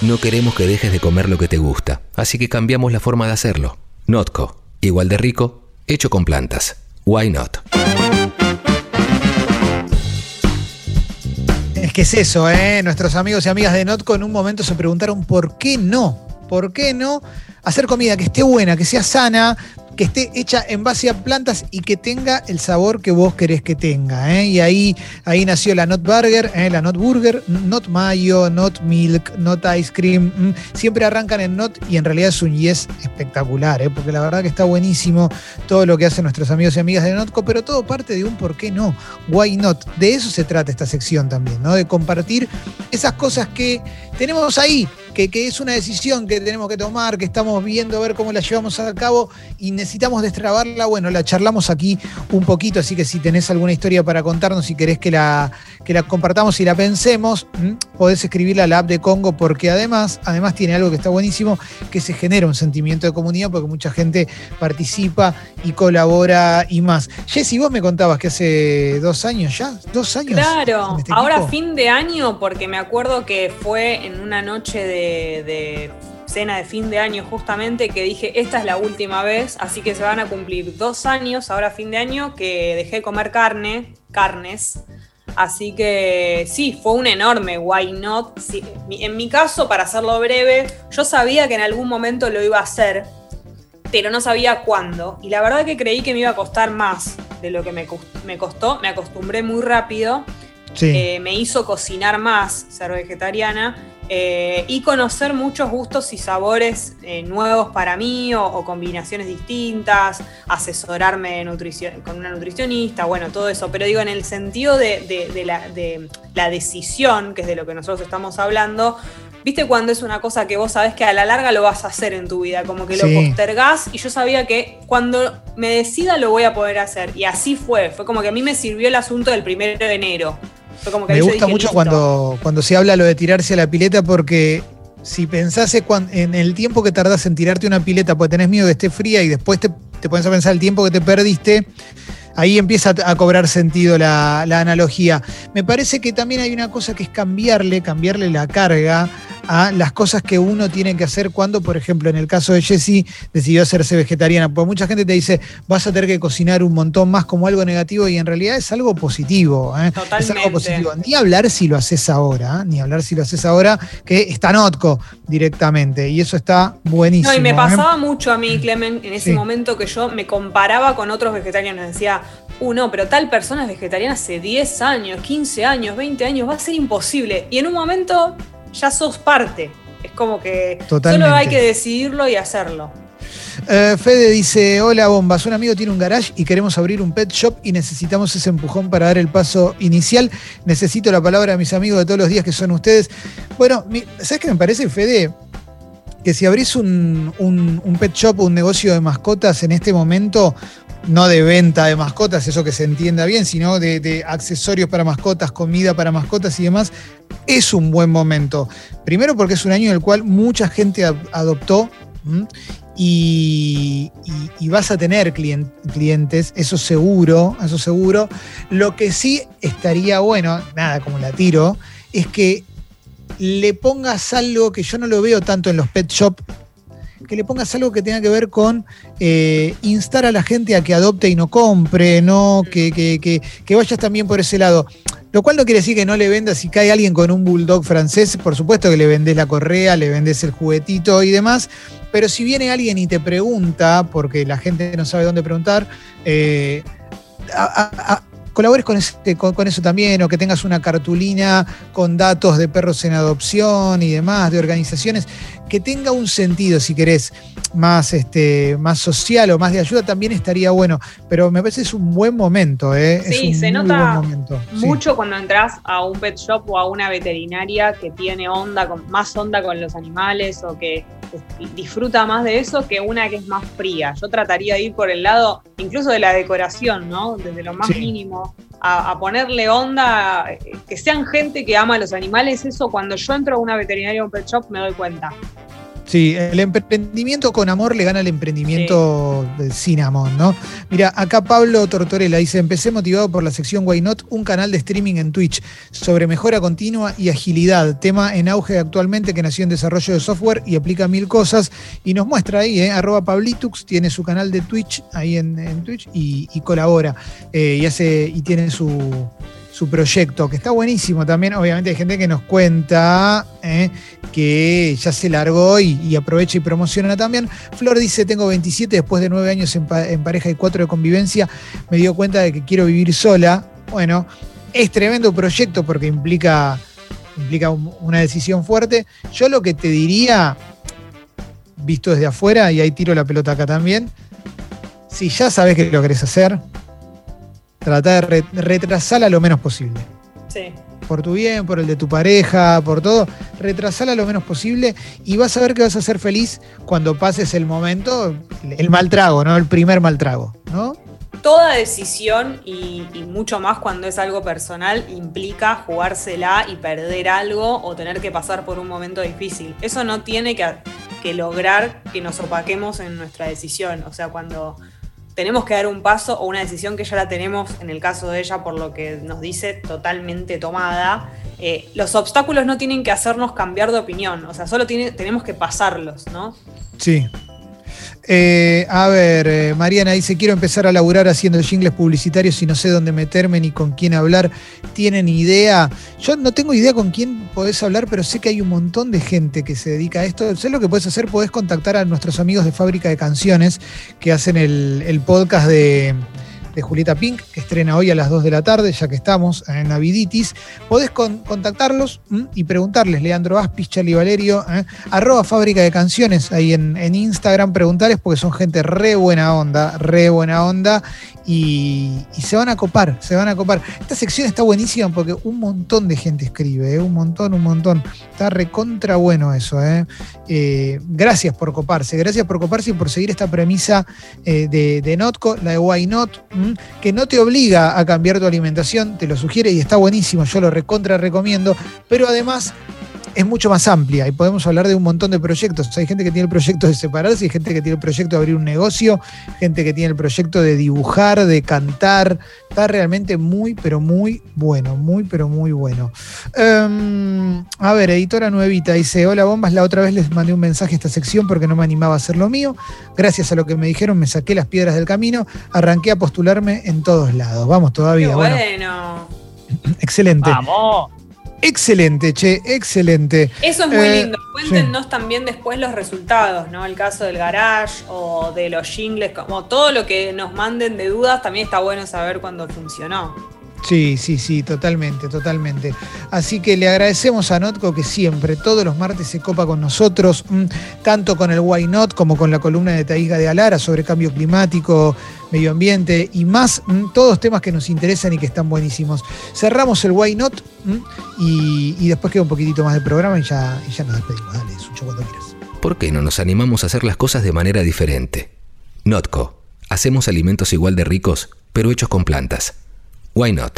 No queremos que dejes de comer lo que te gusta, así que cambiamos la forma de hacerlo. Notco, igual de rico, hecho con plantas. Why not? Es que es eso, ¿eh? Nuestros amigos y amigas de Notco en un momento se preguntaron por qué no. ¿Por qué no hacer comida que esté buena, que sea sana, que esté hecha en base a plantas y que tenga el sabor que vos querés que tenga. ¿eh? Y ahí, ahí nació la Not Burger, ¿eh? la Not Burger, Not Mayo, Not Milk, Not Ice Cream. Siempre arrancan en Not y en realidad es un yes espectacular, ¿eh? porque la verdad que está buenísimo todo lo que hacen nuestros amigos y amigas de Notco, pero todo parte de un por qué no, why not. De eso se trata esta sección también, ¿no? de compartir esas cosas que tenemos ahí, que, que, es una decisión que tenemos que tomar, que estamos viendo a ver cómo la llevamos a cabo y necesitamos destrabarla, bueno, la charlamos aquí un poquito, así que si tenés alguna historia para contarnos, si querés que la, que la compartamos y la pensemos, podés escribirla a la app de Congo, porque además, además tiene algo que está buenísimo, que se genera un sentimiento de comunidad, porque mucha gente participa y colabora y más. Jessy, vos me contabas que hace dos años ya, dos años. Claro, este ahora fin de año, porque me acuerdo que fue en una noche de, de cena de fin de año justamente que dije, esta es la última vez, así que se van a cumplir dos años, ahora fin de año, que dejé de comer carne, carnes. Así que sí, fue un enorme why not. en mi caso, para hacerlo breve, yo sabía que en algún momento lo iba a hacer, pero no sabía cuándo. Y la verdad que creí que me iba a costar más de lo que me, costó. Me acostumbré muy rápido. Eh, me hizo cocinar más ser vegetariana eh, y conocer muchos gustos y sabores eh, nuevos para mí o, combinaciones distintas, asesorarme con una nutricionista, bueno, todo eso. Pero digo, en el sentido de, la, decisión, que es de lo que nosotros estamos hablando, ¿viste cuando es una cosa que vos sabés que a la larga lo vas a hacer en tu vida? Como que lo postergás y yo sabía que cuando me decida lo voy a poder hacer. Y así fue, fue como que a mí me sirvió el asunto del primero de enero me gusta mucho cuando, cuando se habla lo de tirarse a la pileta porque si pensás en el tiempo que tardás en tirarte una pileta porque tenés miedo de que esté fría y después te, te pones a pensar el tiempo que te perdiste, ahí empieza a cobrar sentido la, la, analogía. Me parece que también hay una cosa que es cambiarle, cambiarle la carga a las cosas que uno tiene que hacer cuando, por ejemplo, en el caso de Jessie, decidió hacerse vegetariana. Porque mucha gente te dice, vas a tener que cocinar un montón más como algo negativo y en realidad es algo positivo. ¿eh? Es algo positivo. Ni hablar si lo haces ahora, ¿eh? ni hablar si lo haces ahora, que está Notco directamente. Y eso está buenísimo. No, y me ¿eh? pasaba mucho a mí, Clemen, en ese momento que yo me comparaba con otros vegetarianos. Decía, uh, no, pero tal persona es vegetariana hace 10 años, 15 años, 20 años, va a ser imposible. Y en un momento ya sos parte. Es como que solo hay que decidirlo y hacerlo. Eh, Fede dice, hola bombas, un amigo tiene un garage y queremos abrir un pet shop y necesitamos ese empujón para dar el paso inicial. Necesito la palabra de mis amigos de todos los días que son ustedes. Bueno, ¿sabes qué me parece, Fede? Que si abrís un, un pet shop, un negocio de mascotas en este momento, no de venta de mascotas, eso que se entienda bien, sino de, accesorios para mascotas, comida para mascotas y demás, es un buen momento. Primero porque es un año en el cual mucha gente adoptó y, vas a tener clientes, eso seguro, eso seguro. Lo que sí estaría bueno, nada como la tiro, es que le pongas algo que yo no lo veo tanto en los pet shop que le pongas algo que tenga que ver con eh, instar a la gente a que adopte y no compre, ¿no? Que, que, vayas también por ese lado. Lo cual no quiere decir que no le vendas, si cae alguien con un bulldog francés, por supuesto que le vendés la correa, le vendés el juguetito y demás, pero si viene alguien y te pregunta, porque la gente no sabe dónde preguntar, eh, colabores con, con, eso también, o que tengas una cartulina con datos de perros en adopción y demás, de organizaciones, que tenga un sentido, si querés, más, este, más social o más de ayuda, también estaría bueno. Pero me parece que es un buen momento, ¿eh? Sí, se nota mucho cuando entras a un pet shop o a una veterinaria que tiene onda, con, más onda con los animales o que disfruta más de eso que una que es más fría. Yo trataría de ir por el lado incluso de la decoración, ¿no? Desde lo más mínimo a, ponerle onda, que sean gente que ama a los animales, eso cuando yo entro a una veterinaria o un pet shop me doy cuenta. Sí, el emprendimiento con amor le gana al emprendimiento sin amor, ¿no? Mira, acá Pablo Tortorella dice, empecé motivado por la sección Why Not, un canal de streaming en Twitch sobre mejora continua y agilidad, tema en auge actualmente que nació en desarrollo de software y aplica mil cosas y nos muestra ahí, ¿eh? arroba Pablitux, tiene su canal de Twitch ahí en, Twitch y, colabora eh, y, hace, y tiene su su proyecto, que está buenísimo también. Obviamente hay gente que nos cuenta eh, que ya se largó y, aprovecha y promociona también. Flor dice, tengo 27, después de nueve años en, pareja y cuatro de convivencia, me dio cuenta de que quiero vivir sola. Bueno, es tremendo proyecto porque implica, implica una decisión fuerte. Yo lo que te diría, visto desde afuera, y ahí tiro la pelota acá también, si ya sabes que lo querés hacer, tratar de retrasarla lo menos posible. Sí. Por tu bien, por el de tu pareja, por todo, retrasarla lo menos posible y vas a ver que vas a ser feliz cuando pases el momento, el mal trago, ¿no? El primer mal trago, ¿no? Toda decisión y, mucho más cuando es algo personal implica jugársela y perder algo o tener que pasar por un momento difícil. Eso no tiene que, que lograr que nos opaquemos en nuestra decisión. O sea, cuando tenemos que dar un paso o una decisión que ya la tenemos, en el caso de ella, por lo que nos dice, totalmente tomada. Eh, los obstáculos no tienen que hacernos cambiar de opinión, o sea, solo tenemos que pasarlos, ¿no? Sí, eh, a ver, eh, Mariana dice, quiero empezar a laburar haciendo jingles publicitarios y no sé dónde meterme ni con quién hablar. ¿Tienen idea? Yo no tengo idea con quién podés hablar, pero sé que hay un montón de gente que se dedica a esto. Sé lo que puedes hacer, podés contactar a nuestros amigos de Fábrica de Canciones que hacen el podcast de de Julieta Pink, que estrena hoy a las 2 de la tarde, ya que estamos en Naviditis. Podés contactarlos y preguntarles, Leandro Aspis, Charlie Valerio, ¿eh? arroba fábrica de canciones ahí en, Instagram, preguntarles porque son gente re buena onda, re buena onda y, se van a copar, se van a copar. Esta sección está buenísima porque un montón de gente escribe, ¿eh? un montón, un montón. Está recontra bueno eso. ¿eh? Eh, gracias por coparse, gracias por coparse y por seguir esta premisa de, Notco, la de Why Not, que no te obliga a cambiar tu alimentación, te lo sugiere y está buenísimo, yo lo recontra recomiendo, pero además es mucho más amplia y podemos hablar de un montón de proyectos. hay gente que tiene el proyecto de separarse, hay gente que tiene el proyecto de abrir un negocio, gente que tiene el proyecto de dibujar, de cantar. Está realmente muy, pero muy bueno, muy, pero muy bueno. Em, a ver, editora nuevita dice, hola bombas, la otra vez les mandé un mensaje a esta sección porque no me animaba a hacer lo mío. Gracias a lo que me dijeron me saqué las piedras del camino, arranqué a postularme en todos lados. Vamos todavía. bueno. excelente. Vamos. Excelente, che, excelente. Eso es muy eh, lindo. Cuéntenos también después los resultados, ¿no? El caso del garage o de los jingles, como todo lo que nos manden de dudas, también está bueno saber cuándo funcionó. Sí, sí, sí, totalmente, totalmente. Así que le agradecemos a Notco que siempre, todos los martes se copa con nosotros, mm, tanto con el Why Not como con la columna de Taiga de Alara sobre cambio climático, medio ambiente y más, mm, todos temas que nos interesan y que están buenísimos. Cerramos el Why Not mm, y, después queda un poquitito más del programa y ya, ya nos despedimos. Dale, Sucho, cuando quieras. ¿Por qué no nos animamos a hacer las cosas de manera diferente? Notco, hacemos alimentos igual de ricos, pero hechos con plantas. Why not?